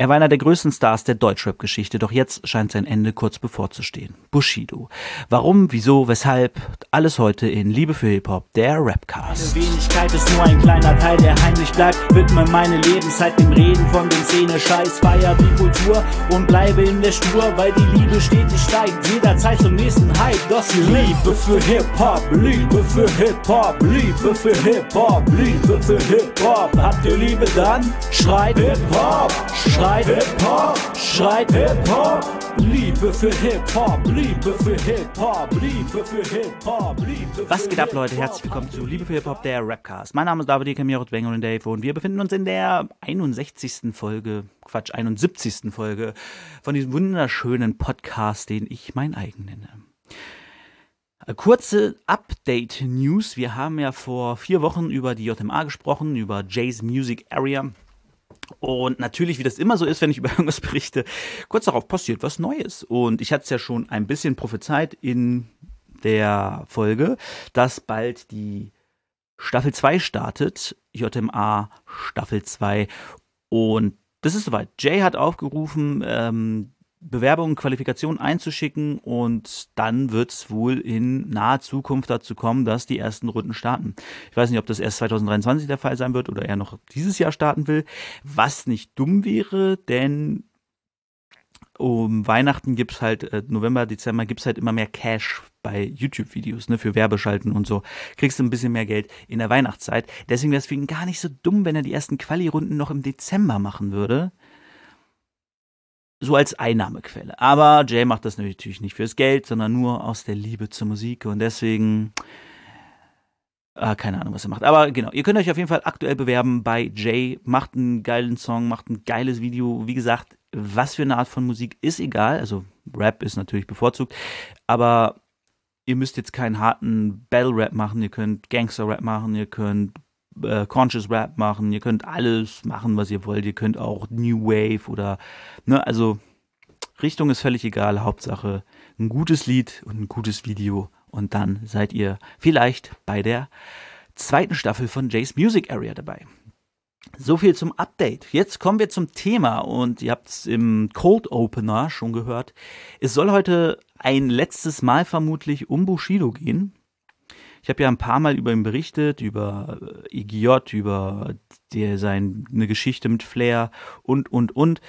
Er war einer der größten Stars der Deutschrap-Geschichte, doch jetzt scheint sein Ende kurz bevorzustehen. Bushido. Warum, wieso, weshalb? Alles heute in Liebe für Hip-Hop, der Rapcast. Meine Wenigkeit ist nur ein kleiner Teil, der heimlich bleibt. Widme meine Lebenszeit dem Reden von den Szene-Scheiß. Feier die Kultur und bleibe in der Spur, weil die Liebe stetig steigt. Jederzeit zum nächsten Hype. Die Liebe für Hip-Hop, Liebe für Hip-Hop, Liebe für Hip-Hop, Liebe für Hip-Hop. Habt ihr Liebe dann? Schreit Hip-Hop, schreit Hip-Hop, schreit Hip-Hop. Liebe für Hip-Hop, Liebe für Hip-Hop, Liebe für Hip-Hop, Liebe Was geht ab, Leute? Herzlich willkommen zu Liebe für Hip-Hop, der Rapcast. Mein Name ist David Camero Wenger und Dave und wir befinden uns in der 61. Folge, Quatsch, 71. Folge von diesem wunderschönen Podcast, den ich mein eigen nenne. Äh, Kurze Update-News. Wir haben ja vor vier Wochen über die JMA gesprochen, über Jay's Music Area. Und natürlich, wie das immer so ist, wenn ich über irgendwas berichte, kurz darauf passiert was Neues. Und ich hatte es ja schon ein bisschen prophezeit in der Folge, dass bald die Staffel 2 startet, JMA Staffel 2. Und das ist soweit. Jay hat aufgerufen, ähm, Bewerbungen, Qualifikationen einzuschicken und dann wird es wohl in naher Zukunft dazu kommen, dass die ersten Runden starten. Ich weiß nicht, ob das erst 2023 der Fall sein wird oder er noch dieses Jahr starten will, was nicht dumm wäre, denn um Weihnachten gibt's halt, äh, November, Dezember gibt's halt immer mehr Cash bei YouTube-Videos, ne, für Werbeschalten und so. Kriegst du ein bisschen mehr Geld in der Weihnachtszeit. Deswegen wäre es für ihn gar nicht so dumm, wenn er die ersten Quali-Runden noch im Dezember machen würde so als Einnahmequelle. Aber Jay macht das natürlich nicht fürs Geld, sondern nur aus der Liebe zur Musik und deswegen Ah, keine Ahnung, was er macht. Aber genau, ihr könnt euch auf jeden Fall aktuell bewerben bei Jay. Macht einen geilen Song, macht ein geiles Video. Wie gesagt, was für eine Art von Musik ist egal. Also Rap ist natürlich bevorzugt. Aber ihr müsst jetzt keinen harten Battle-Rap machen. Ihr könnt Gangster-Rap machen. Ihr könnt äh, Conscious Rap machen. Ihr könnt alles machen, was ihr wollt. Ihr könnt auch New Wave oder, ne, also Richtung ist völlig egal. Hauptsache ein gutes Lied und ein gutes Video und dann seid ihr vielleicht bei der zweiten Staffel von Jay's Music Area dabei. So viel zum Update. Jetzt kommen wir zum Thema und ihr habt es im Cold Opener schon gehört. Es soll heute ein letztes Mal vermutlich um Bushido gehen. Ich habe ja ein paar Mal über ihn berichtet, über IGJ, über der, seine Geschichte mit Flair und, und, und.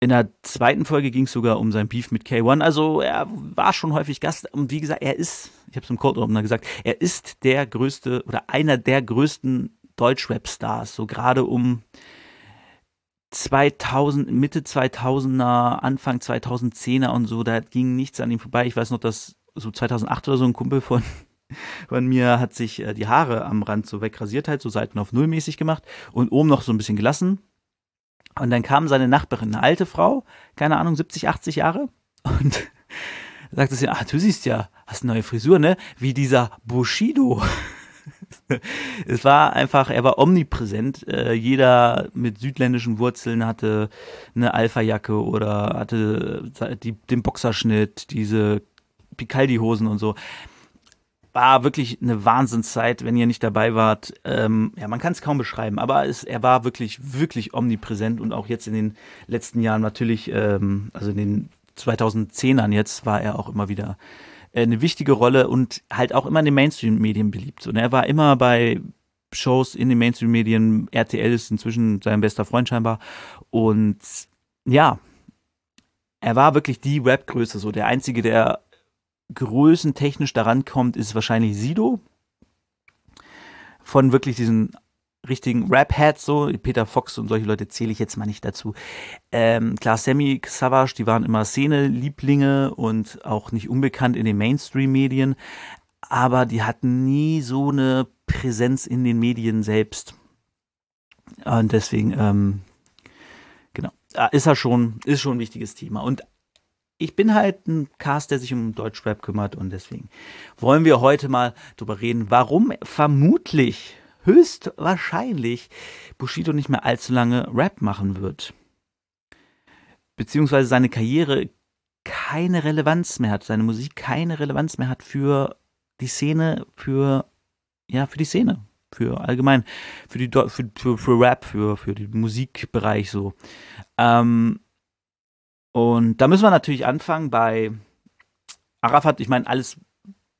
In der zweiten Folge ging es sogar um sein Beef mit K1. Also er war schon häufig Gast. Und wie gesagt, er ist, ich habe es im Code Opener gesagt, er ist der größte oder einer der größten Deutschrap-Stars. So gerade um 2000, Mitte 2000er, Anfang 2010er und so, da ging nichts an ihm vorbei. Ich weiß noch, dass so 2008 oder so ein Kumpel von, von mir hat sich äh, die Haare am Rand so wegrasiert, halt so Seiten auf Null mäßig gemacht und oben noch so ein bisschen gelassen und dann kam seine Nachbarin, eine alte Frau, keine Ahnung, 70, 80 Jahre, und sagte sie, ah, du siehst ja, hast eine neue Frisur, ne? Wie dieser Bushido. es war einfach, er war omnipräsent. Äh, jeder mit südländischen Wurzeln hatte eine Alpha-Jacke oder hatte die, den Boxerschnitt, diese Picaldi-Hosen und so war wirklich eine Wahnsinnszeit, wenn ihr nicht dabei wart. Ähm, ja, man kann es kaum beschreiben, aber es, er war wirklich, wirklich omnipräsent und auch jetzt in den letzten Jahren natürlich, ähm, also in den 2010ern jetzt, war er auch immer wieder äh, eine wichtige Rolle und halt auch immer in den Mainstream-Medien beliebt. Und er war immer bei Shows in den Mainstream-Medien. RTL ist inzwischen sein bester Freund scheinbar. Und ja, er war wirklich die Rap-Größe, so der einzige, der größentechnisch daran kommt, ist wahrscheinlich Sido. Von wirklich diesen richtigen Rap-Heads, so, Peter Fox und solche Leute zähle ich jetzt mal nicht dazu. Ähm, klar, Sammy Savage, die waren immer Szene-Lieblinge und auch nicht unbekannt in den Mainstream-Medien, aber die hatten nie so eine Präsenz in den Medien selbst. Und deswegen, ähm, genau, ist er schon, ist schon ein wichtiges Thema. Und ich bin halt ein Cast, der sich um Deutschrap kümmert und deswegen wollen wir heute mal drüber reden, warum vermutlich, höchstwahrscheinlich Bushido nicht mehr allzu lange Rap machen wird. Beziehungsweise seine Karriere keine Relevanz mehr hat, seine Musik keine Relevanz mehr hat für die Szene, für, ja, für die Szene, für allgemein, für die für, für, für Rap, für, für den Musikbereich so. Ähm, und da müssen wir natürlich anfangen bei Arafat. Ich meine, alles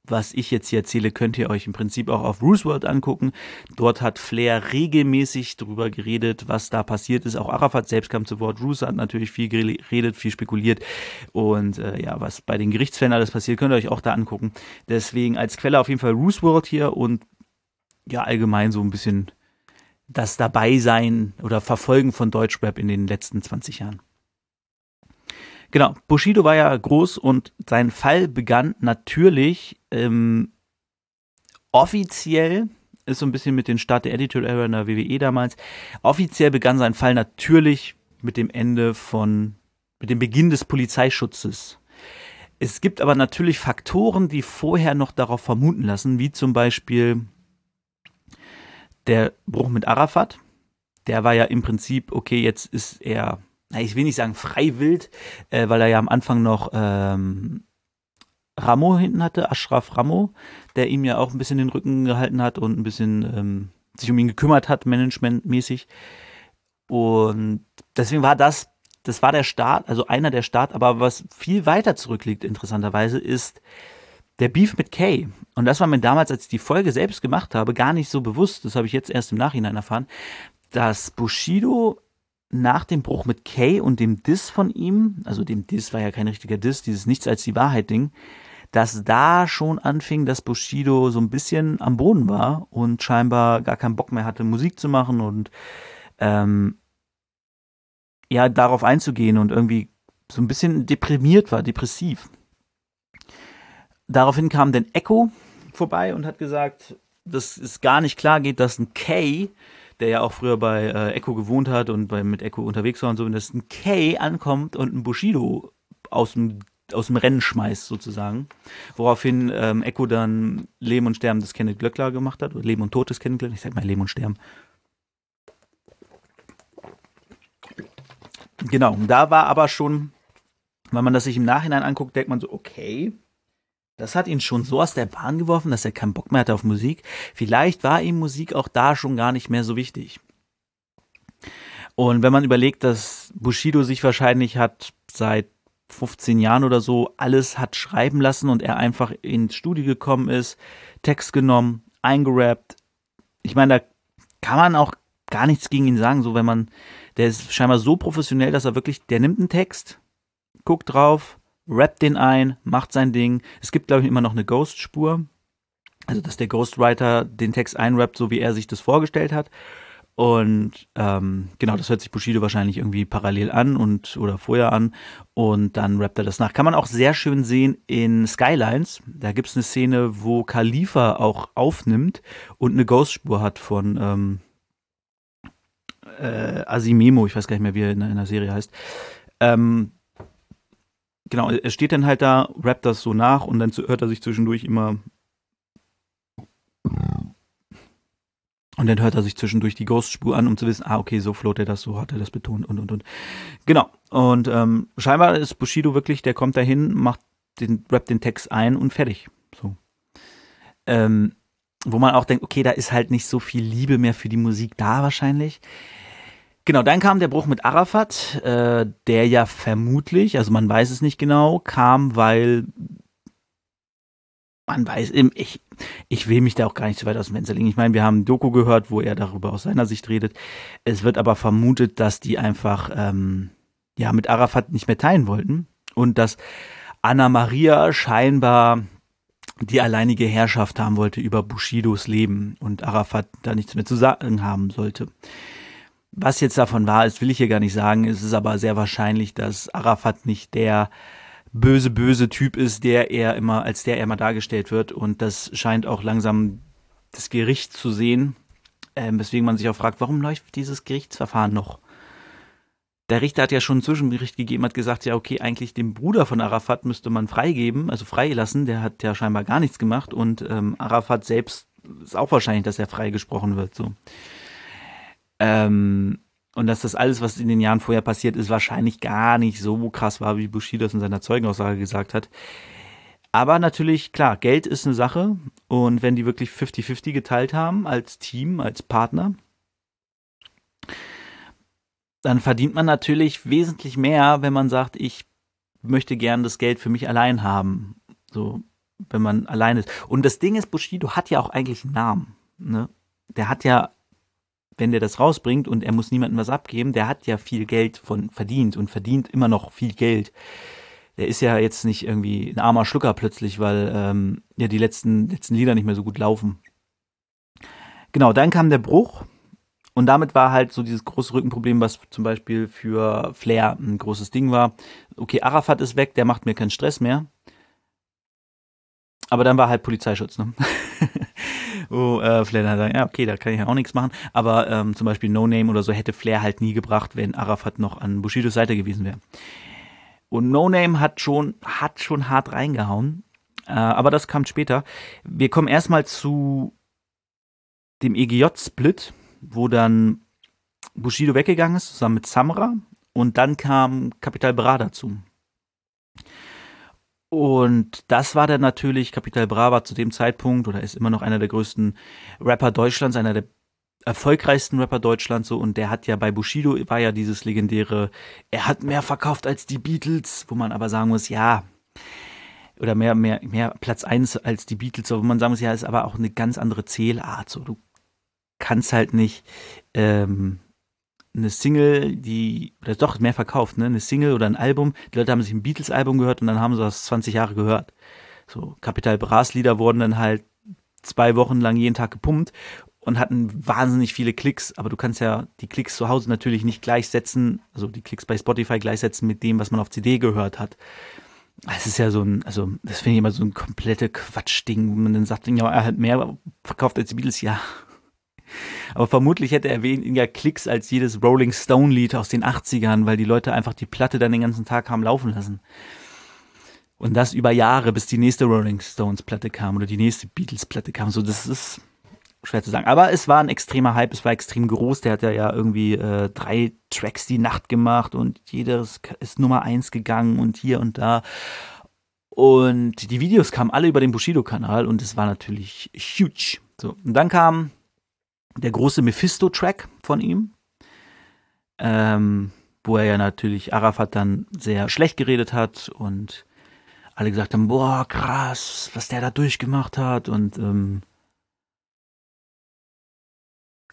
was ich jetzt hier erzähle, könnt ihr euch im Prinzip auch auf Roosevelt angucken. Dort hat Flair regelmäßig darüber geredet, was da passiert ist. Auch Arafat selbst kam zu Wort. Roosevelt hat natürlich viel geredet, viel spekuliert. Und äh, ja, was bei den Gerichtsfällen alles passiert, könnt ihr euch auch da angucken. Deswegen als Quelle auf jeden Fall Roosevelt hier und ja, allgemein so ein bisschen das Dabeisein oder Verfolgen von Deutschrap in den letzten 20 Jahren. Genau, Bushido war ja groß und sein Fall begann natürlich ähm, offiziell, ist so ein bisschen mit dem Start der Editorial Era in der WWE damals, offiziell begann sein Fall natürlich mit dem Ende von, mit dem Beginn des Polizeischutzes. Es gibt aber natürlich Faktoren, die vorher noch darauf vermuten lassen, wie zum Beispiel der Bruch mit Arafat. Der war ja im Prinzip, okay, jetzt ist er ich will nicht sagen freiwillig, äh, weil er ja am Anfang noch ähm, Ramo hinten hatte, Ashraf Ramo, der ihm ja auch ein bisschen den Rücken gehalten hat und ein bisschen ähm, sich um ihn gekümmert hat, managementmäßig. Und deswegen war das, das war der Start, also einer der Start, aber was viel weiter zurückliegt, interessanterweise, ist der Beef mit Kay. Und das war mir damals, als ich die Folge selbst gemacht habe, gar nicht so bewusst, das habe ich jetzt erst im Nachhinein erfahren, dass Bushido nach dem Bruch mit Kay und dem Diss von ihm, also dem Diss war ja kein richtiger Diss, dieses Nichts als die Wahrheit Ding, dass da schon anfing, dass Bushido so ein bisschen am Boden war und scheinbar gar keinen Bock mehr hatte, Musik zu machen und ähm, ja, darauf einzugehen und irgendwie so ein bisschen deprimiert war, depressiv. Daraufhin kam dann Echo vorbei und hat gesagt, dass es gar nicht klar geht, dass ein Kay der ja auch früher bei äh, Echo gewohnt hat und bei, mit Echo unterwegs war und so, wenn das ein Kay ankommt und ein Bushido aus dem aus dem Rennen schmeißt sozusagen, woraufhin ähm, Echo dann Leben und Sterben des Kenneth Glöckler gemacht hat, oder Leben und Tod des Kenneth Glöckler, ich sag mal Leben und Sterben. Genau, da war aber schon, wenn man das sich im Nachhinein anguckt, denkt man so, okay, das hat ihn schon so aus der Bahn geworfen, dass er keinen Bock mehr hatte auf Musik. Vielleicht war ihm Musik auch da schon gar nicht mehr so wichtig. Und wenn man überlegt, dass Bushido sich wahrscheinlich hat seit 15 Jahren oder so alles hat schreiben lassen und er einfach ins Studio gekommen ist, Text genommen, eingerappt. Ich meine, da kann man auch gar nichts gegen ihn sagen, so wenn man, der ist scheinbar so professionell, dass er wirklich, der nimmt einen Text, guckt drauf, rappt den ein, macht sein Ding. Es gibt, glaube ich, immer noch eine Ghost-Spur. Also, dass der Ghostwriter den Text einrappt, so wie er sich das vorgestellt hat. Und ähm, genau, das hört sich Bushido wahrscheinlich irgendwie parallel an und oder vorher an. Und dann rappt er das nach. Kann man auch sehr schön sehen in Skylines. Da gibt es eine Szene, wo Khalifa auch aufnimmt und eine Ghostspur hat von ähm, äh, Asimemo, ich weiß gar nicht mehr, wie er in, in der Serie heißt. Ähm, genau, er steht dann halt da, rappt das so nach und dann hört er sich zwischendurch immer. Und dann hört er sich zwischendurch die Ghost-Spur an, um zu wissen, ah, okay, so float er das, so hat er das betont und und und. Genau. Und ähm, scheinbar ist Bushido wirklich, der kommt dahin, macht den, rappt den Text ein und fertig. So. Ähm, wo man auch denkt, okay, da ist halt nicht so viel Liebe mehr für die Musik da wahrscheinlich. Genau, dann kam der Bruch mit Arafat, äh, der ja vermutlich, also man weiß es nicht genau, kam, weil man weiß, ich, ich will mich da auch gar nicht so weit aus dem Fenster legen. Ich meine, wir haben ein Doku gehört, wo er darüber aus seiner Sicht redet. Es wird aber vermutet, dass die einfach ähm, ja mit Arafat nicht mehr teilen wollten und dass Anna Maria scheinbar die alleinige Herrschaft haben wollte über Bushidos Leben und Arafat da nichts mehr zu sagen haben sollte. Was jetzt davon wahr ist, will ich hier gar nicht sagen. Es ist aber sehr wahrscheinlich, dass Arafat nicht der böse, böse Typ ist, der er immer, als der er immer dargestellt wird. Und das scheint auch langsam das Gericht zu sehen. Ähm, weswegen man sich auch fragt, warum läuft dieses Gerichtsverfahren noch? Der Richter hat ja schon ein Zwischenbericht gegeben, hat gesagt, ja, okay, eigentlich den Bruder von Arafat müsste man freigeben, also freilassen. Der hat ja scheinbar gar nichts gemacht und ähm, Arafat selbst ist auch wahrscheinlich, dass er freigesprochen wird. So. Ähm, und dass das alles, was in den Jahren vorher passiert ist, wahrscheinlich gar nicht so krass war, wie Bushido das in seiner Zeugenaussage gesagt hat. Aber natürlich, klar, Geld ist eine Sache. Und wenn die wirklich 50-50 geteilt haben, als Team, als Partner, dann verdient man natürlich wesentlich mehr, wenn man sagt, ich möchte gern das Geld für mich allein haben. So, wenn man allein ist. Und das Ding ist, Bushido hat ja auch eigentlich einen Namen. Ne? Der hat ja, wenn der das rausbringt und er muss niemandem was abgeben, der hat ja viel Geld von verdient und verdient immer noch viel Geld. Der ist ja jetzt nicht irgendwie ein armer Schlucker plötzlich, weil ähm, ja die letzten, letzten Lieder nicht mehr so gut laufen. Genau, dann kam der Bruch und damit war halt so dieses große Rückenproblem, was zum Beispiel für Flair ein großes Ding war. Okay, Arafat ist weg, der macht mir keinen Stress mehr. Aber dann war halt Polizeischutz, ne? Wo äh, Flair dann sagt, ja, okay, da kann ich ja auch nichts machen. Aber ähm, zum Beispiel No Name oder so hätte Flair halt nie gebracht, wenn Arafat noch an Bushidos Seite gewesen wäre. Und No Name hat schon, hat schon hart reingehauen. Äh, aber das kam später. Wir kommen erstmal zu dem EGJ-Split wo dann Bushido weggegangen ist, zusammen mit Samra. Und dann kam Capital Bra dazu. Und das war dann natürlich, Capital Bra war zu dem Zeitpunkt oder ist immer noch einer der größten Rapper Deutschlands, einer der erfolgreichsten Rapper Deutschlands so und der hat ja bei Bushido war ja dieses legendäre, er hat mehr verkauft als die Beatles, wo man aber sagen muss, ja, oder mehr, mehr, mehr Platz eins als die Beatles, wo man sagen muss, ja, ist aber auch eine ganz andere Zählart. So, du kannst halt nicht ähm, eine Single, die, oder doch mehr verkauft, ne? Eine Single oder ein Album. Die Leute haben sich ein Beatles-Album gehört und dann haben sie das 20 Jahre gehört. So, Capital Bras Lieder wurden dann halt zwei Wochen lang jeden Tag gepumpt und hatten wahnsinnig viele Klicks, aber du kannst ja die Klicks zu Hause natürlich nicht gleichsetzen, also die Klicks bei Spotify gleichsetzen mit dem, was man auf CD gehört hat. Es ist ja so ein, also das finde ich immer so ein komplette Quatschding, wo man dann sagt, ja, er hat mehr verkauft als die Beatles, ja, aber vermutlich hätte er weniger Klicks als jedes Rolling Stone Lied aus den 80ern, weil die Leute einfach die Platte dann den ganzen Tag haben laufen lassen. Und das über Jahre, bis die nächste Rolling Stones Platte kam oder die nächste Beatles Platte kam. So, das ist schwer zu sagen. Aber es war ein extremer Hype, es war extrem groß. Der hat ja irgendwie äh, drei Tracks die Nacht gemacht und jedes ist Nummer eins gegangen und hier und da. Und die Videos kamen alle über den Bushido-Kanal und es war natürlich huge. So, und dann kam der große Mephisto-Track von ihm, ähm, wo er ja natürlich Arafat dann sehr schlecht geredet hat und alle gesagt haben, boah, krass, was der da durchgemacht hat und ähm,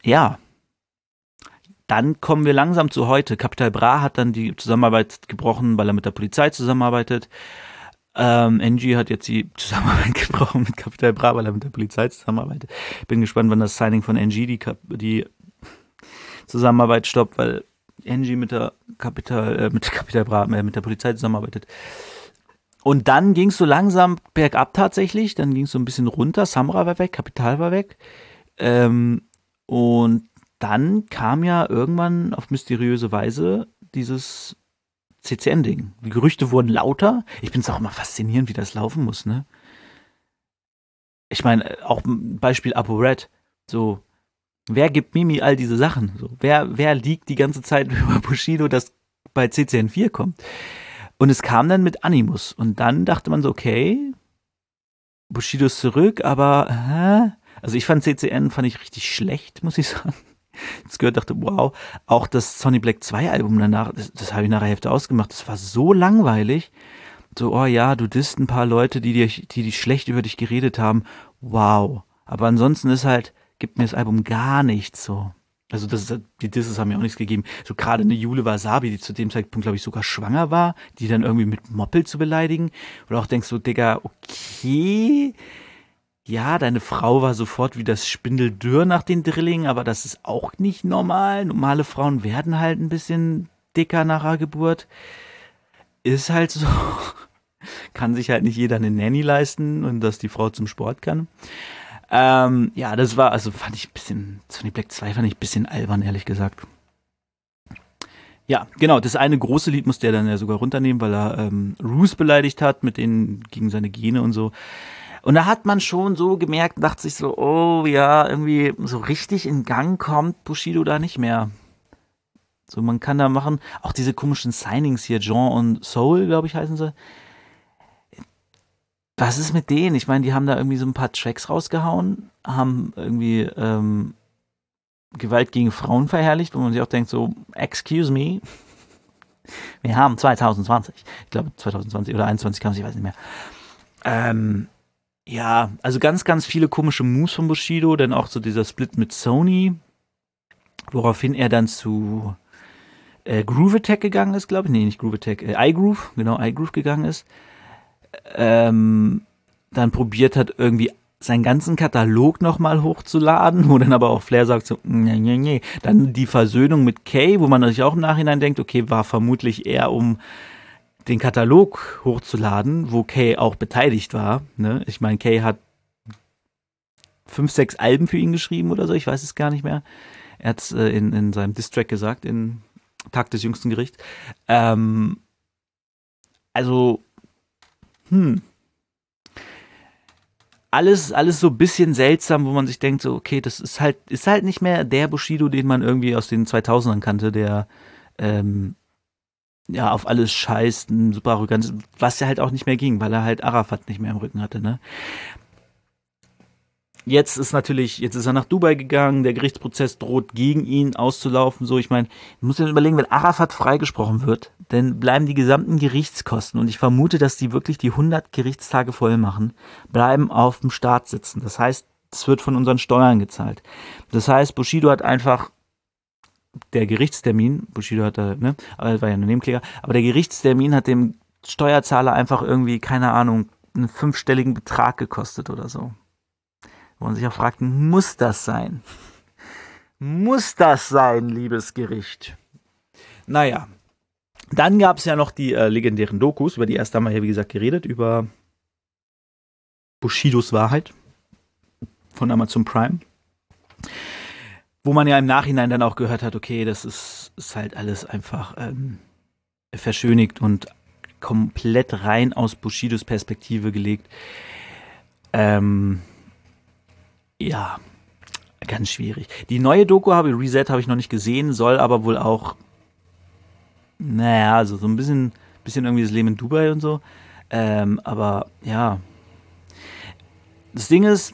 ja, dann kommen wir langsam zu heute. Capital Bra hat dann die Zusammenarbeit gebrochen, weil er mit der Polizei zusammenarbeitet. Ähm, NG hat jetzt die Zusammenarbeit gebrochen mit Capital Bra, weil er mit der Polizei zusammenarbeitet. Bin gespannt, wann das Signing von NG die, die Zusammenarbeit stoppt, weil NG mit der Capital, äh, mit Capital Bra, äh, mit der Polizei zusammenarbeitet. Und dann ging es so langsam bergab tatsächlich, dann ging es so ein bisschen runter, Samra war weg, Kapital war weg. Ähm, und dann kam ja irgendwann auf mysteriöse Weise dieses CCN-Ding. Die Gerüchte wurden lauter. Ich bin es auch immer faszinierend, wie das laufen muss, ne? Ich meine, auch ein Beispiel Apo Red. So, wer gibt Mimi all diese Sachen? So, wer, wer liegt die ganze Zeit über Bushido, das bei CCN4 kommt? Und es kam dann mit Animus. Und dann dachte man so, okay, Bushido ist zurück, aber, hä? Also ich fand CCN, fand ich richtig schlecht, muss ich sagen jetzt gehört, dachte, wow, auch das Sonny Black 2 Album danach, das, das habe ich nach der Hälfte ausgemacht, das war so langweilig. So, oh ja, du disst ein paar Leute, die dir, die, die schlecht über dich geredet haben. Wow. Aber ansonsten ist halt, gibt mir das Album gar nichts so. Also das, die Disses haben mir auch nichts gegeben. So gerade eine Jule Wasabi, die zu dem Zeitpunkt, glaube ich, sogar schwanger war, die dann irgendwie mit Moppel zu beleidigen. Oder auch denkst du, Digga, okay, ja, deine Frau war sofort wie das Spindeldürr nach den Drillingen, aber das ist auch nicht normal. Normale Frauen werden halt ein bisschen dicker nach der Geburt. Ist halt so. kann sich halt nicht jeder eine Nanny leisten und dass die Frau zum Sport kann. Ähm, ja, das war, also fand ich ein bisschen, Sony Black 2 fand ich ein bisschen albern, ehrlich gesagt. Ja, genau, das eine große Lied musste er dann ja sogar runternehmen, weil er ähm, Roos beleidigt hat mit denen gegen seine Gene und so. Und da hat man schon so gemerkt, dachte sich so, oh ja, irgendwie so richtig in Gang kommt Bushido da nicht mehr. So, man kann da machen, auch diese komischen Signings hier, Jean und Soul, glaube ich, heißen sie. was ist mit denen? Ich meine, die haben da irgendwie so ein paar Tracks rausgehauen, haben irgendwie ähm, Gewalt gegen Frauen verherrlicht, wo man sich auch denkt, so, excuse me, wir haben 2020, ich glaube 2020 oder 2021 kam es, ich weiß nicht mehr. Ähm, ja, also ganz, ganz viele komische Moves von Bushido, dann auch so dieser Split mit Sony, woraufhin er dann zu äh, Groove Attack gegangen ist, glaube ich. Nee, nicht Groove Attack, äh, iGroove, genau, iGroove gegangen ist. Ähm, dann probiert hat, irgendwie seinen ganzen Katalog nochmal hochzuladen, wo dann aber auch Flair sagt so, nee, nee, nee. Dann die Versöhnung mit Kay, wo man sich auch im Nachhinein denkt, okay, war vermutlich eher um den Katalog hochzuladen, wo Kay auch beteiligt war. Ne? Ich meine, Kay hat fünf, sechs Alben für ihn geschrieben oder so, ich weiß es gar nicht mehr. Er hat es äh, in, in seinem Distrack gesagt, in Tag des jüngsten Gerichts. Ähm, also, hm, alles, alles so ein bisschen seltsam, wo man sich denkt, so, okay, das ist halt, ist halt nicht mehr der Bushido, den man irgendwie aus den 2000ern kannte, der, ähm, ja, auf alles scheißt, super arrogant, was ja halt auch nicht mehr ging, weil er halt Arafat nicht mehr im Rücken hatte, ne? Jetzt ist natürlich, jetzt ist er nach Dubai gegangen, der Gerichtsprozess droht gegen ihn auszulaufen. So, ich meine, ich muss mir überlegen, wenn Arafat freigesprochen wird, dann bleiben die gesamten Gerichtskosten und ich vermute, dass die wirklich die 100 Gerichtstage voll machen, bleiben auf dem Staat sitzen. Das heißt, es wird von unseren Steuern gezahlt. Das heißt, Bushido hat einfach der Gerichtstermin, Bushido hat da, ne, aber war ja nur Nebenkläger, aber der Gerichtstermin hat dem Steuerzahler einfach irgendwie, keine Ahnung, einen fünfstelligen Betrag gekostet oder so. Wo man sich auch fragt, muss das sein? Muss das sein, liebes Gericht? Naja, dann gab es ja noch die äh, legendären Dokus, über die erst wir ja wie gesagt geredet, über Bushidos Wahrheit von Amazon Prime. Wo man ja im Nachhinein dann auch gehört hat, okay, das ist, ist halt alles einfach ähm, verschönigt und komplett rein aus Bushidos Perspektive gelegt. Ähm, ja, ganz schwierig. Die neue Doku habe Reset habe ich noch nicht gesehen, soll aber wohl auch, naja, also so ein bisschen, bisschen irgendwie das Leben in Dubai und so. Ähm, aber ja. Das Ding ist,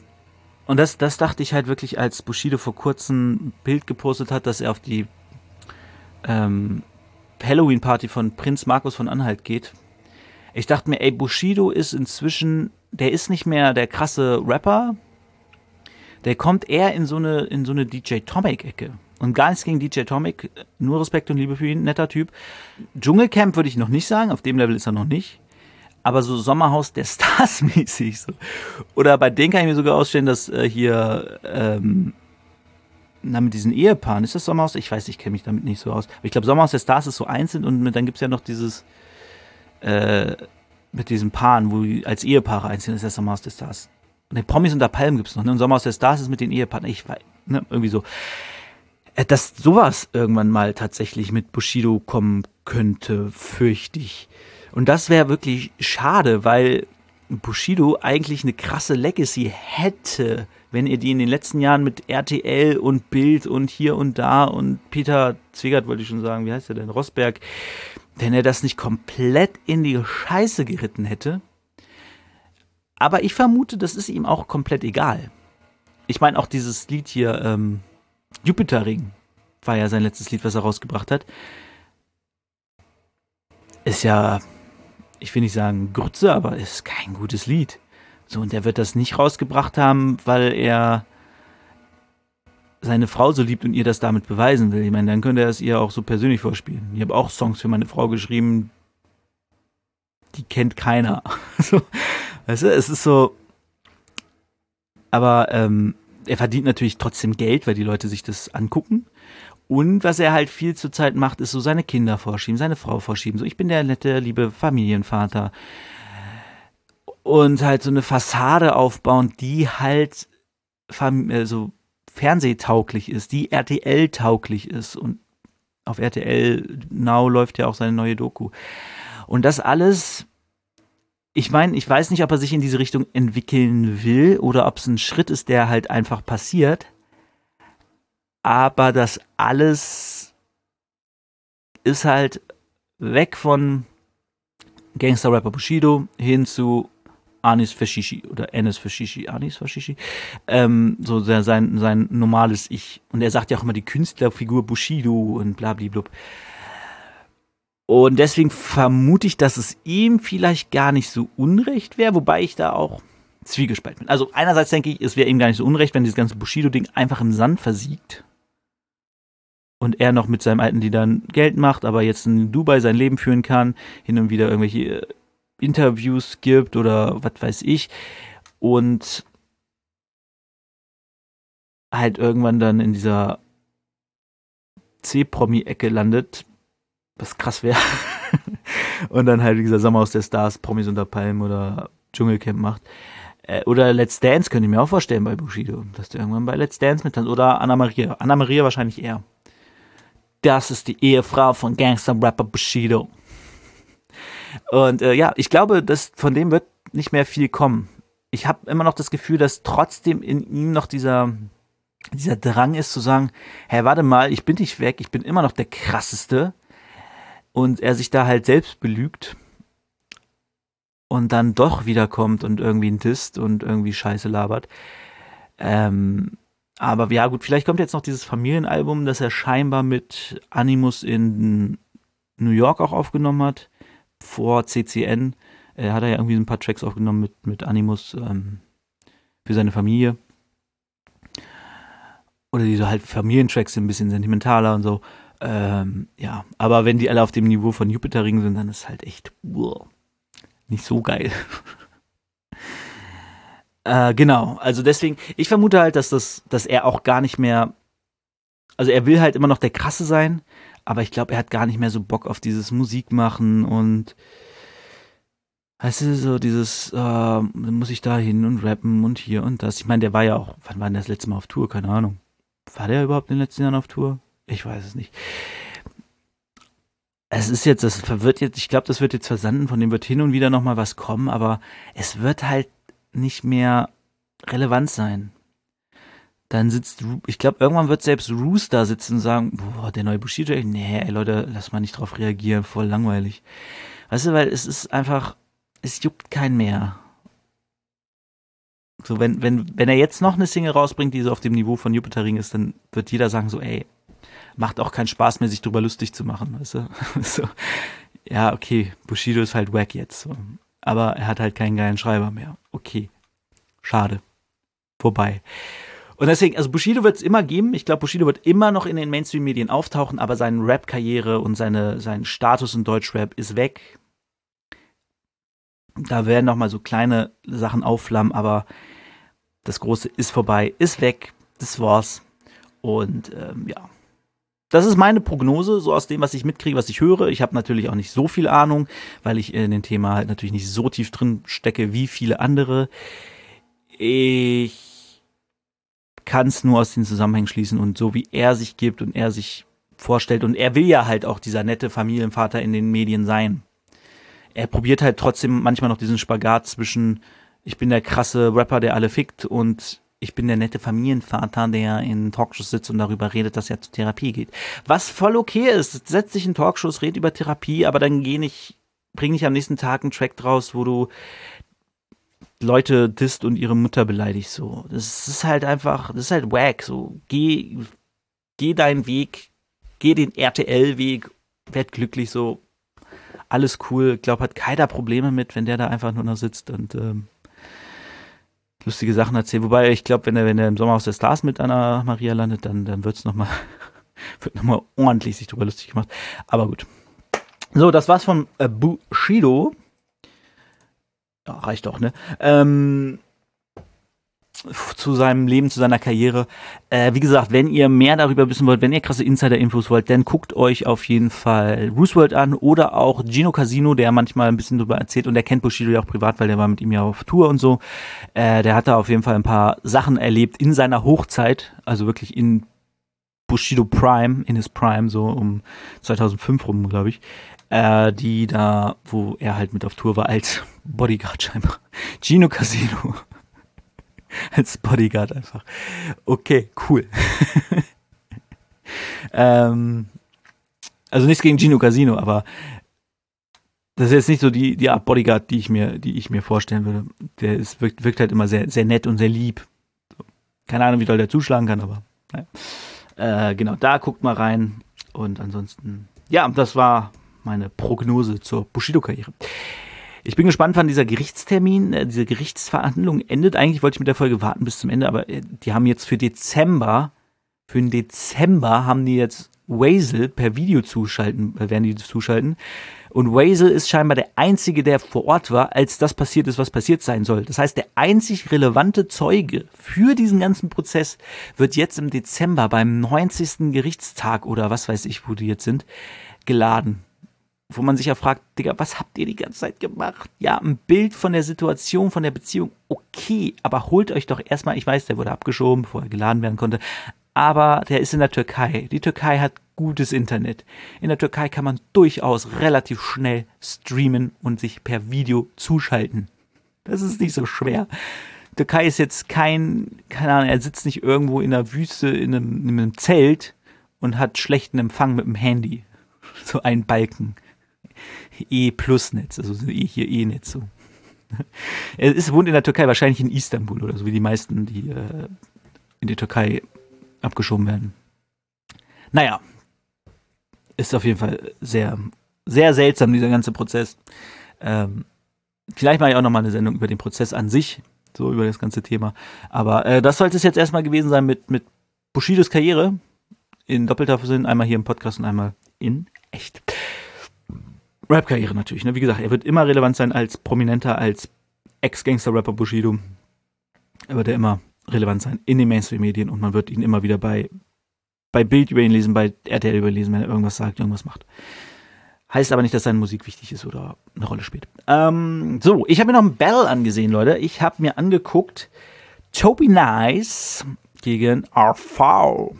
und das, das dachte ich halt wirklich, als Bushido vor kurzem ein Bild gepostet hat, dass er auf die ähm, Halloween-Party von Prinz Markus von Anhalt geht. Ich dachte mir, ey, Bushido ist inzwischen, der ist nicht mehr der krasse Rapper, der kommt eher in so eine, in so eine DJ Tomic-Ecke. Und gar nichts gegen DJ Tomic, nur Respekt und Liebe für ihn, netter Typ. Dschungelcamp würde ich noch nicht sagen, auf dem Level ist er noch nicht. Aber so Sommerhaus der Stars mäßig so. Oder bei denen kann ich mir sogar ausstellen, dass äh, hier, ähm, na, mit diesen Ehepaaren, ist das Sommerhaus? Ich weiß, ich kenne mich damit nicht so aus. Aber ich glaube, Sommerhaus der Stars ist so einzeln und mit, dann gibt es ja noch dieses, äh, mit diesen Paaren, wo als Ehepaare einzeln ist das Sommerhaus der Stars. Ne, Promis unter Palmen gibt's noch, ne? Und Sommer aus der Stars ist mit den Ehepartnern. Ich weiß, ne, irgendwie so. Äh, dass sowas irgendwann mal tatsächlich mit Bushido kommen könnte, fürchte ich. Und das wäre wirklich schade, weil Bushido eigentlich eine krasse Legacy hätte, wenn er die in den letzten Jahren mit RTL und Bild und hier und da und Peter Zwegert wollte ich schon sagen, wie heißt er denn, Rosberg, wenn er das nicht komplett in die Scheiße geritten hätte, aber ich vermute, das ist ihm auch komplett egal. Ich meine, auch dieses Lied hier, ähm, Jupiter Ring, war ja sein letztes Lied, was er rausgebracht hat. Ist ja, ich will nicht sagen Grütze, aber ist kein gutes Lied. So, und er wird das nicht rausgebracht haben, weil er seine Frau so liebt und ihr das damit beweisen will. Ich meine, dann könnte er es ihr auch so persönlich vorspielen. Ich habe auch Songs für meine Frau geschrieben, die kennt keiner. Weißt du, es ist so. Aber ähm, er verdient natürlich trotzdem Geld, weil die Leute sich das angucken. Und was er halt viel zur Zeit macht, ist so seine Kinder vorschieben, seine Frau vorschieben. So, ich bin der nette, liebe Familienvater. Und halt so eine Fassade aufbauen, die halt äh, so fernsehtauglich ist, die RTL-tauglich ist. Und auf RTL Now läuft ja auch seine neue Doku. Und das alles ich meine, ich weiß nicht, ob er sich in diese Richtung entwickeln will oder ob es ein Schritt ist, der halt einfach passiert. Aber das alles ist halt weg von Gangster Rapper Bushido hin zu Anis Fashishi oder Enes Fashishi, Anis Fashishi, ähm, so sein, sein normales Ich. Und er sagt ja auch immer die Künstlerfigur Bushido und blablablub. Und deswegen vermute ich, dass es ihm vielleicht gar nicht so unrecht wäre, wobei ich da auch zwiegespalten bin. Also einerseits denke ich, es wäre ihm gar nicht so unrecht, wenn dieses ganze Bushido-Ding einfach im Sand versiegt und er noch mit seinem alten die dann Geld macht, aber jetzt in Dubai sein Leben führen kann, hin und wieder irgendwelche Interviews gibt oder was weiß ich und halt irgendwann dann in dieser C-Promi-Ecke landet, was krass wäre. und dann halt dieser Sommer aus der Stars, Promis unter Palmen oder Dschungelcamp macht. Äh, oder Let's Dance könnte ich mir auch vorstellen bei Bushido, dass der irgendwann bei Let's Dance mit Oder Anna Maria. Anna Maria wahrscheinlich eher. Das ist die Ehefrau von Gangster-Rapper Bushido. Und äh, ja, ich glaube, dass von dem wird nicht mehr viel kommen. Ich habe immer noch das Gefühl, dass trotzdem in ihm noch dieser dieser Drang ist zu sagen, hey, warte mal, ich bin nicht weg, ich bin immer noch der krasseste und er sich da halt selbst belügt und dann doch wiederkommt und irgendwie ein Dist und irgendwie Scheiße labert. Ähm, aber ja, gut, vielleicht kommt jetzt noch dieses Familienalbum, das er scheinbar mit Animus in New York auch aufgenommen hat, vor CCN. Er hat er ja irgendwie ein paar Tracks aufgenommen mit, mit Animus ähm, für seine Familie. Oder diese halt Familientracks sind ein bisschen sentimentaler und so. Ähm, ja, aber wenn die alle auf dem Niveau von Jupiter Ring sind, dann ist halt echt wow, nicht so geil. Äh, genau, also deswegen, ich vermute halt, dass das, dass er auch gar nicht mehr, also er will halt immer noch der Krasse sein, aber ich glaube, er hat gar nicht mehr so Bock auf dieses Musikmachen und weißt du, so dieses, äh, muss ich da hin und rappen und hier und das. Ich meine, der war ja auch, wann war denn das letzte Mal auf Tour? Keine Ahnung. War der überhaupt in den letzten Jahren auf Tour? Ich weiß es nicht. Es ist jetzt, das verwirrt jetzt, ich glaube, das wird jetzt versanden, von dem wird hin und wieder nochmal was kommen, aber es wird halt nicht mehr relevant sein. Dann sitzt, ich glaube, irgendwann wird selbst Rooster sitzen und sagen, boah, der neue Bushido, nee, ey, Leute, lass mal nicht drauf reagieren, voll langweilig. Weißt du, weil es ist einfach, es juckt keinen mehr. So, wenn, wenn, wenn er jetzt noch eine Single rausbringt, die so auf dem Niveau von Jupiter Ring ist, dann wird jeder sagen so, ey, macht auch keinen Spaß mehr, sich drüber lustig zu machen, weißt du? so, ja, okay, Bushido ist halt wack jetzt. So aber er hat halt keinen geilen Schreiber mehr. Okay. Schade. Vorbei. Und deswegen, also Bushido wird es immer geben. Ich glaube, Bushido wird immer noch in den Mainstream-Medien auftauchen, aber seine Rap-Karriere und seine, sein Status in Deutschrap ist weg. Da werden noch mal so kleine Sachen aufflammen, aber das Große ist vorbei, ist weg. Das war's. Und ähm, ja, das ist meine Prognose, so aus dem, was ich mitkriege, was ich höre. Ich habe natürlich auch nicht so viel Ahnung, weil ich in dem Thema halt natürlich nicht so tief drin stecke wie viele andere. Ich kann es nur aus den Zusammenhängen schließen und so wie er sich gibt und er sich vorstellt und er will ja halt auch dieser nette Familienvater in den Medien sein. Er probiert halt trotzdem manchmal noch diesen Spagat zwischen ich bin der krasse Rapper, der alle fickt und ich bin der nette Familienvater, der in Talkshows sitzt und darüber redet, dass er zur Therapie geht. Was voll okay ist. Setz dich in Talkshows, red über Therapie, aber dann geh nicht, bring nicht am nächsten Tag einen Track draus, wo du Leute disst und ihre Mutter beleidigst. So, das ist halt einfach, das ist halt wack. So, geh, geh deinen Weg, geh den RTL-Weg, werd glücklich. So, alles cool. Ich glaube, hat keiner Probleme mit, wenn der da einfach nur noch sitzt und ähm, lustige Sachen erzählen. Wobei ich glaube, wenn er, wenn er im Sommer aus der Stars mit Anna Maria landet, dann, dann wird's noch mal, wird nochmal ordentlich sich drüber lustig gemacht. Aber gut. So, das war's von äh, Bushido. Ja, reicht doch, ne? Ähm, zu seinem Leben, zu seiner Karriere. Äh, wie gesagt, wenn ihr mehr darüber wissen wollt, wenn ihr krasse Insider-Infos wollt, dann guckt euch auf jeden Fall Roosevelt an oder auch Gino Casino, der manchmal ein bisschen darüber erzählt und der kennt Bushido ja auch privat, weil der war mit ihm ja auf Tour und so. Äh, der hat da auf jeden Fall ein paar Sachen erlebt in seiner Hochzeit, also wirklich in Bushido Prime, in his Prime, so um 2005 rum, glaube ich. Äh, die da, wo er halt mit auf Tour war als Bodyguard scheinbar. Gino Casino. als Bodyguard einfach. Okay, cool. ähm, also nichts gegen Gino Casino, aber das ist jetzt nicht so die, die Art Bodyguard, die ich mir, die ich mir vorstellen würde. Der ist, wirkt, wirkt halt immer sehr, sehr nett und sehr lieb. Keine Ahnung, wie doll der zuschlagen kann, aber naja. äh, genau, da guckt mal rein. Und ansonsten, ja, das war meine Prognose zur Bushido-Karriere. Ich bin gespannt, wann dieser Gerichtstermin, äh, diese Gerichtsverhandlung endet. Eigentlich wollte ich mit der Folge warten bis zum Ende, aber äh, die haben jetzt für Dezember, für den Dezember haben die jetzt Wazel per Video zuschalten, äh, werden die zuschalten. Und Wazel ist scheinbar der einzige, der vor Ort war, als das passiert ist, was passiert sein soll. Das heißt, der einzig relevante Zeuge für diesen ganzen Prozess wird jetzt im Dezember beim 90. Gerichtstag oder was weiß ich, wo die jetzt sind, geladen. Wo man sich ja fragt, Digga, was habt ihr die ganze Zeit gemacht? Ja, ein Bild von der Situation, von der Beziehung, okay, aber holt euch doch erstmal, ich weiß, der wurde abgeschoben, bevor er geladen werden konnte, aber der ist in der Türkei. Die Türkei hat gutes Internet. In der Türkei kann man durchaus relativ schnell streamen und sich per Video zuschalten. Das ist nicht so schwer. Türkei ist jetzt kein, keine Ahnung, er sitzt nicht irgendwo in der Wüste in einem, in einem Zelt und hat schlechten Empfang mit dem Handy. So ein Balken. E-Plus-Netz, also hier E-Netz so. Er ist, wohnt in der Türkei, wahrscheinlich in Istanbul oder so, wie die meisten, die äh, in die Türkei abgeschoben werden. Naja, ist auf jeden Fall sehr, sehr seltsam, dieser ganze Prozess. Ähm, vielleicht mache ich auch nochmal eine Sendung über den Prozess an sich, so über das ganze Thema. Aber äh, das sollte es jetzt erstmal gewesen sein mit, mit Bushidos Karriere. In doppelter Sinn, einmal hier im Podcast und einmal in echt. Rap-Karriere natürlich. Ne? Wie gesagt, er wird immer relevant sein als Prominenter, als Ex-Gangster-Rapper Bushido. Er wird er immer relevant sein in den Mainstream-Medien und man wird ihn immer wieder bei, bei Bild über ihn lesen, bei RTL über ihn lesen, wenn er irgendwas sagt, irgendwas macht. Heißt aber nicht, dass seine Musik wichtig ist oder eine Rolle spielt. Ähm, so, ich habe mir noch ein Battle angesehen, Leute. Ich habe mir angeguckt Toby Nice gegen. RV.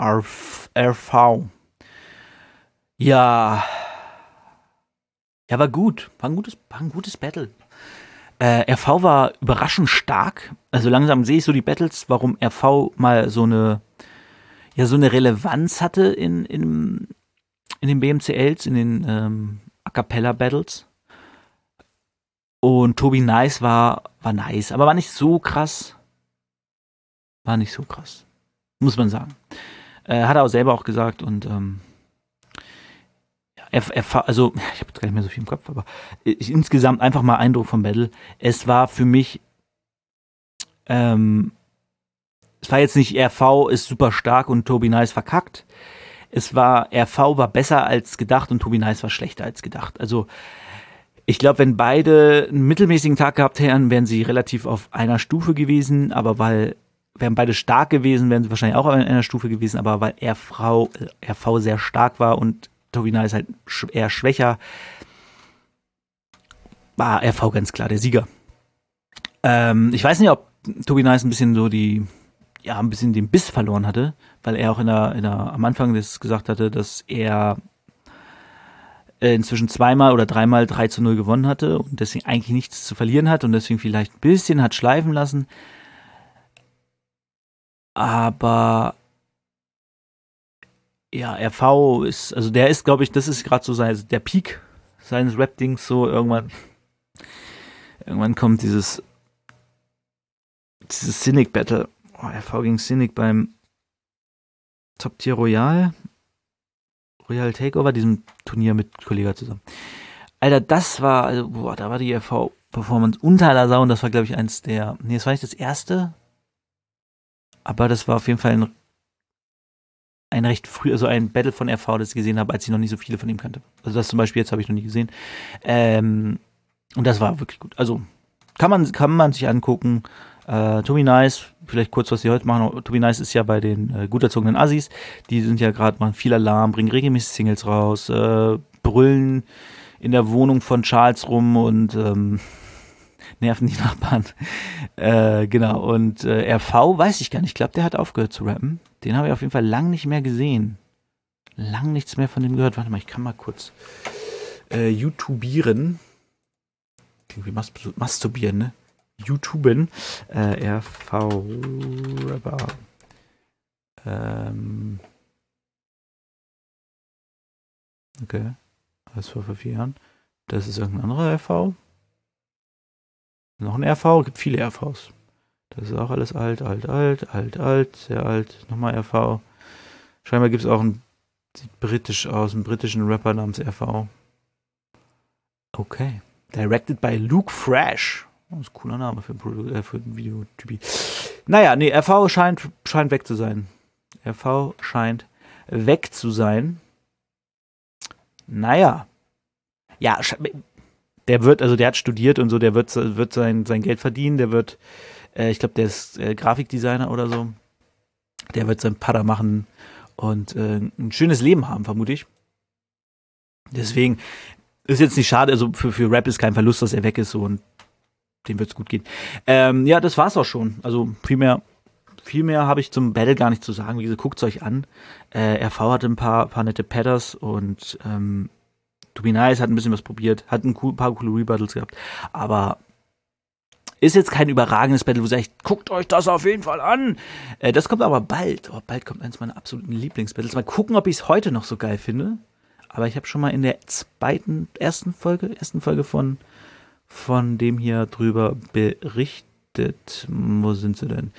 RV. Ja. Ja, war gut. War ein gutes, war ein gutes Battle. Äh, RV war überraschend stark. Also langsam sehe ich so die Battles, warum RV mal so eine, ja, so eine Relevanz hatte in, in, in den BMCLs, in den ähm, A Cappella Battles. Und Tobi Nice war, war nice, aber war nicht so krass. War nicht so krass. Muss man sagen. Äh, hat er auch selber auch gesagt und ähm, also ich habe gar nicht mehr so viel im Kopf, aber ich, insgesamt einfach mal Eindruck vom Battle. Es war für mich, ähm, es war jetzt nicht RV ist super stark und Tobi Nice verkackt. Es war RV war besser als gedacht und Tobi Nice war schlechter als gedacht. Also ich glaube, wenn beide einen mittelmäßigen Tag gehabt hätten, wären sie relativ auf einer Stufe gewesen, aber weil wären beide stark gewesen, wären sie wahrscheinlich auch auf einer Stufe gewesen, aber weil RV, RV sehr stark war und Tobina ist halt eher schwächer. War RV ganz klar der Sieger. Ähm, ich weiß nicht, ob Tobi Nice ein bisschen so die, ja, ein bisschen den Biss verloren hatte, weil er auch in der, in der, am Anfang das gesagt hatte, dass er äh, inzwischen zweimal oder dreimal 3 zu 0 gewonnen hatte und deswegen eigentlich nichts zu verlieren hat und deswegen vielleicht ein bisschen hat schleifen lassen. Aber ja, RV ist, also der ist, glaube ich, das ist gerade so sein, der Peak seines Rap-Dings so irgendwann. Irgendwann kommt dieses, dieses Cynic Battle. Oh, RV gegen Cynic beim Top Tier Royal. Royal Takeover, diesem Turnier mit Kollega zusammen. Alter, das war, also, boah, da war die RV-Performance unter aller Sau und das war, glaube ich, eins der, nee, das war nicht das erste, aber das war auf jeden Fall ein ein recht früh, also ein Battle von RV, das ich gesehen habe, als ich noch nicht so viele von ihm kannte. Also das zum Beispiel jetzt habe ich noch nie gesehen. Ähm, und das war wirklich gut. Also kann man, kann man sich angucken. Äh, Tobi Nice, vielleicht kurz, was sie heute machen. Tobi Nice ist ja bei den äh, gut erzogenen Assis. Die sind ja gerade mal viel Alarm, bringen regelmäßig Singles raus, äh, brüllen in der Wohnung von Charles rum und ähm, nerven die Nachbarn. Äh, genau. Und äh, RV weiß ich gar nicht. Ich glaube, der hat aufgehört zu rappen. Den habe ich auf jeden Fall lang nicht mehr gesehen. Lang nichts mehr von dem gehört. Warte mal, ich kann mal kurz äh, YouTubieren. Klingt wie Mas masturbieren, ne? YouTuben. Äh, RV Rapper. Ähm. Okay. Das war vor vier Jahren. Das ist irgendein anderer RV. Noch ein RV, gibt viele RVs. Das ist auch alles alt, alt, alt, alt, alt, sehr alt. Nochmal RV. Scheinbar gibt es auch einen, sieht britisch aus, einen britischen Rapper namens RV. Okay. Directed by Luke Fresh. Oh, das ist ein cooler Name für, ein, äh, für ein Videotypi. Naja, nee, RV scheint, scheint weg zu sein. RV scheint weg zu sein. Naja. Ja, der wird, also der hat studiert und so, der wird, wird sein, sein Geld verdienen, der wird, äh, ich glaube, der ist äh, Grafikdesigner oder so. Der wird sein Padder machen und äh, ein schönes Leben haben, vermute ich. Deswegen ist jetzt nicht schade, also für, für Rap ist kein Verlust, dass er weg ist so und dem wird es gut gehen. Ähm, ja, das war's auch schon. Also viel mehr, viel mehr habe ich zum Battle gar nicht zu sagen. Wie gesagt, guckt's euch an. Äh, RV hatte ein paar, paar nette Padders und ähm, To Be Nice hat ein bisschen was probiert, hat ein paar coole Rebuttals gehabt, aber ist jetzt kein überragendes Battle, wo ihr sagt, guckt euch das auf jeden Fall an. Äh, das kommt aber bald. Oh, bald kommt eins meiner absoluten Lieblingsbattles. Mal gucken, ob ich es heute noch so geil finde. Aber ich habe schon mal in der zweiten, ersten Folge, ersten Folge von, von dem hier drüber berichtet. Wo sind sie denn?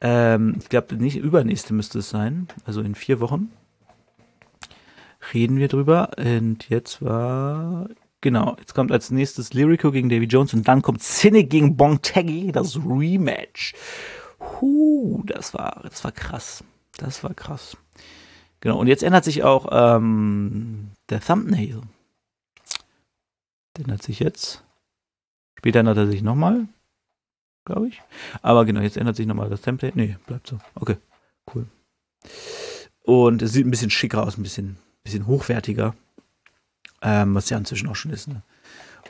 Ähm, ich glaube, nicht übernächste müsste es sein. Also in vier Wochen reden wir drüber. Und jetzt war. Genau, jetzt kommt als nächstes Lyrico gegen Davy Jones und dann kommt Cynic gegen Bontaggy, das Rematch. Huh, das war, das war krass. Das war krass. Genau, und jetzt ändert sich auch ähm, der Thumbnail. Der ändert sich jetzt. Später ändert er sich nochmal, glaube ich. Aber genau, jetzt ändert sich nochmal das Template. Nee, bleibt so. Okay, cool. Und es sieht ein bisschen schicker aus, ein bisschen bisschen hochwertiger. Ähm, was ja inzwischen auch schon ist, ne?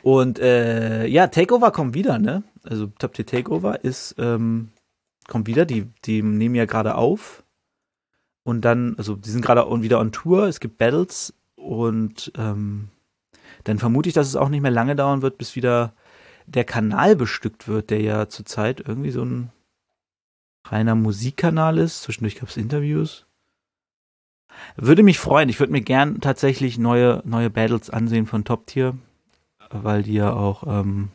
Und äh, ja, Takeover kommt wieder, ne? Also Top Tier Takeover ist, ähm, kommt wieder, die, die nehmen ja gerade auf. Und dann, also die sind gerade wieder on Tour, es gibt Battles und ähm, dann vermute ich, dass es auch nicht mehr lange dauern wird, bis wieder der Kanal bestückt wird, der ja zurzeit irgendwie so ein reiner Musikkanal ist. Zwischendurch gab es Interviews. Würde mich freuen. Ich würde mir gern tatsächlich neue, neue Battles ansehen von Top Tier, weil die ja auch, ähm,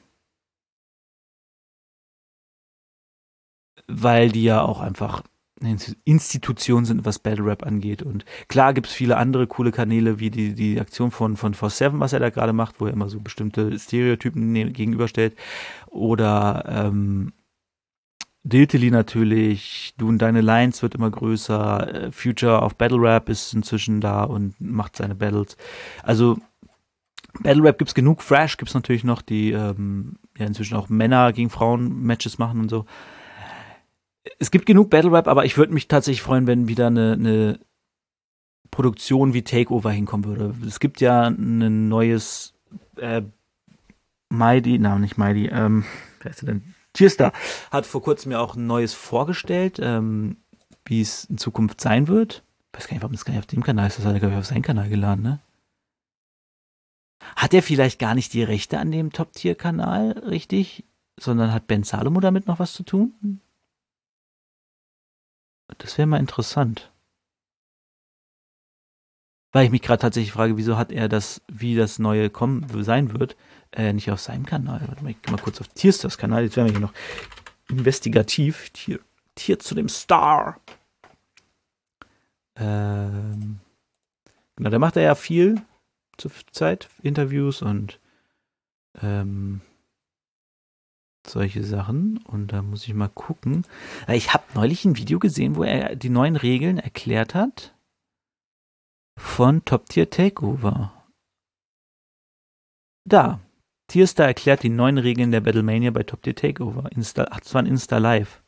weil die ja auch einfach eine Institution sind, was Battle Rap angeht. Und klar gibt es viele andere coole Kanäle, wie die, die Aktion von, von 4-7, was er da gerade macht, wo er immer so bestimmte Stereotypen ne, gegenüberstellt. Oder ähm, Diltily natürlich, du und deine Lines wird immer größer, äh, Future auf Battle Rap ist inzwischen da und macht seine Battles. Also Battle Rap gibt's genug, Fresh gibt's natürlich noch, die ähm, ja inzwischen auch Männer gegen Frauen Matches machen und so. Es gibt genug Battle Rap, aber ich würde mich tatsächlich freuen, wenn wieder eine, eine Produktion wie Takeover hinkommen würde. Es gibt ja ein neues äh, Mighty, nein, nicht Mighty, ähm, wer ist denn? Tierstar hat vor kurzem ja auch ein neues vorgestellt, ähm, wie es in Zukunft sein wird. Ich weiß gar nicht, warum das gar nicht auf dem Kanal ist. Das hat er, glaube ich, auf seinen Kanal geladen, ne? Hat er vielleicht gar nicht die Rechte an dem Top-Tier-Kanal, richtig? Sondern hat Ben Salomo damit noch was zu tun? Das wäre mal interessant. Weil ich mich gerade tatsächlich frage, wieso hat er das, wie das neue kommen sein wird, äh, nicht auf seinem Kanal. Warte mal, ich gehe mal kurz auf Tierstars Kanal. Jetzt werden wir hier noch investigativ. Tier, Tier zu dem Star. Ähm, genau, da macht er ja viel zur Zeit, Interviews und ähm, solche Sachen. Und da muss ich mal gucken. Ich habe neulich ein Video gesehen, wo er die neuen Regeln erklärt hat von Top Tier Takeover. Da. Tierstar erklärt die neuen Regeln der Battlemania bei Top Tier Takeover. Insta, ach, das war ein Insta Live.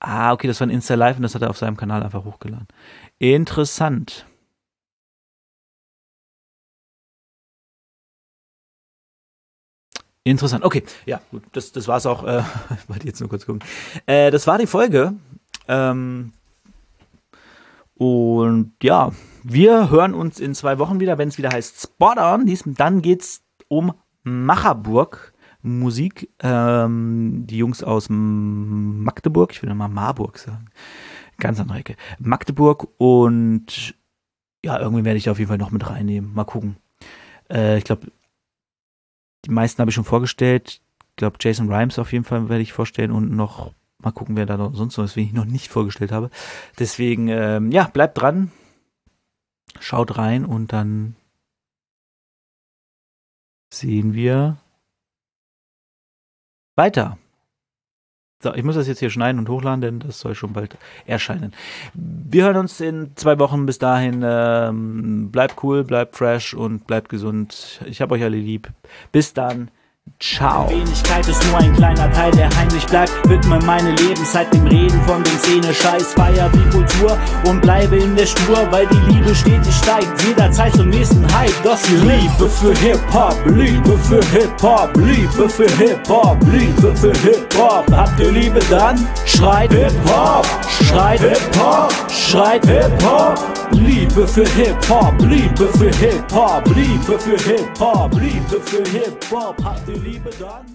Ah, okay, das war ein Insta Live und das hat er auf seinem Kanal einfach hochgeladen. Interessant. Interessant. Okay, ja, gut, das, das war's auch. Äh, wollte jetzt nur kurz gucken. Äh, das war die Folge. Ähm, und ja, wir hören uns in zwei Wochen wieder, wenn es wieder heißt Spot On. Dies, dann geht's um Macherburg Musik. Ähm, die Jungs aus Magdeburg, ich will mal Marburg sagen. Ganz andere Ecke. Magdeburg und ja, irgendwie werde ich da auf jeden Fall noch mit reinnehmen. Mal gucken. Äh, ich glaube, die meisten habe ich schon vorgestellt. Ich glaube, Jason Rhymes auf jeden Fall werde ich vorstellen und noch mal gucken, wer da noch sonst noch ist, wen ich noch nicht vorgestellt habe. Deswegen, ähm, ja, bleibt dran, schaut rein und dann sehen wir weiter. So, ich muss das jetzt hier schneiden und hochladen, denn das soll schon bald erscheinen. Wir hören uns in zwei Wochen. Bis dahin, ähm, bleibt cool, bleibt fresh und bleibt gesund. Ich hab euch alle lieb. Bis dann. Ciao. Wenigkeit ist nur ein kleiner Teil, der heimlich bleibt. Widme meine Lebenszeit dem Reden von den Szene, Scheiß, feier die Kultur und bleibe in der Spur, weil die Liebe stetig steigt. Jederzeit zum nächsten Hype. Das hier Liebe für Hip-Hop, Liebe für Hip-Hop, Liebe für Hip-Hop, Liebe für Hip-Hop. Habt ihr Liebe dann? Schreit Hip-Hop, schreit Hip-Hop, schreit Hip-Hop. Liebe für Hip-Hop, Liebe für Hip-Hop, Liebe für Hip-Hop, Liebe für Hip-Hop. Liebe dann?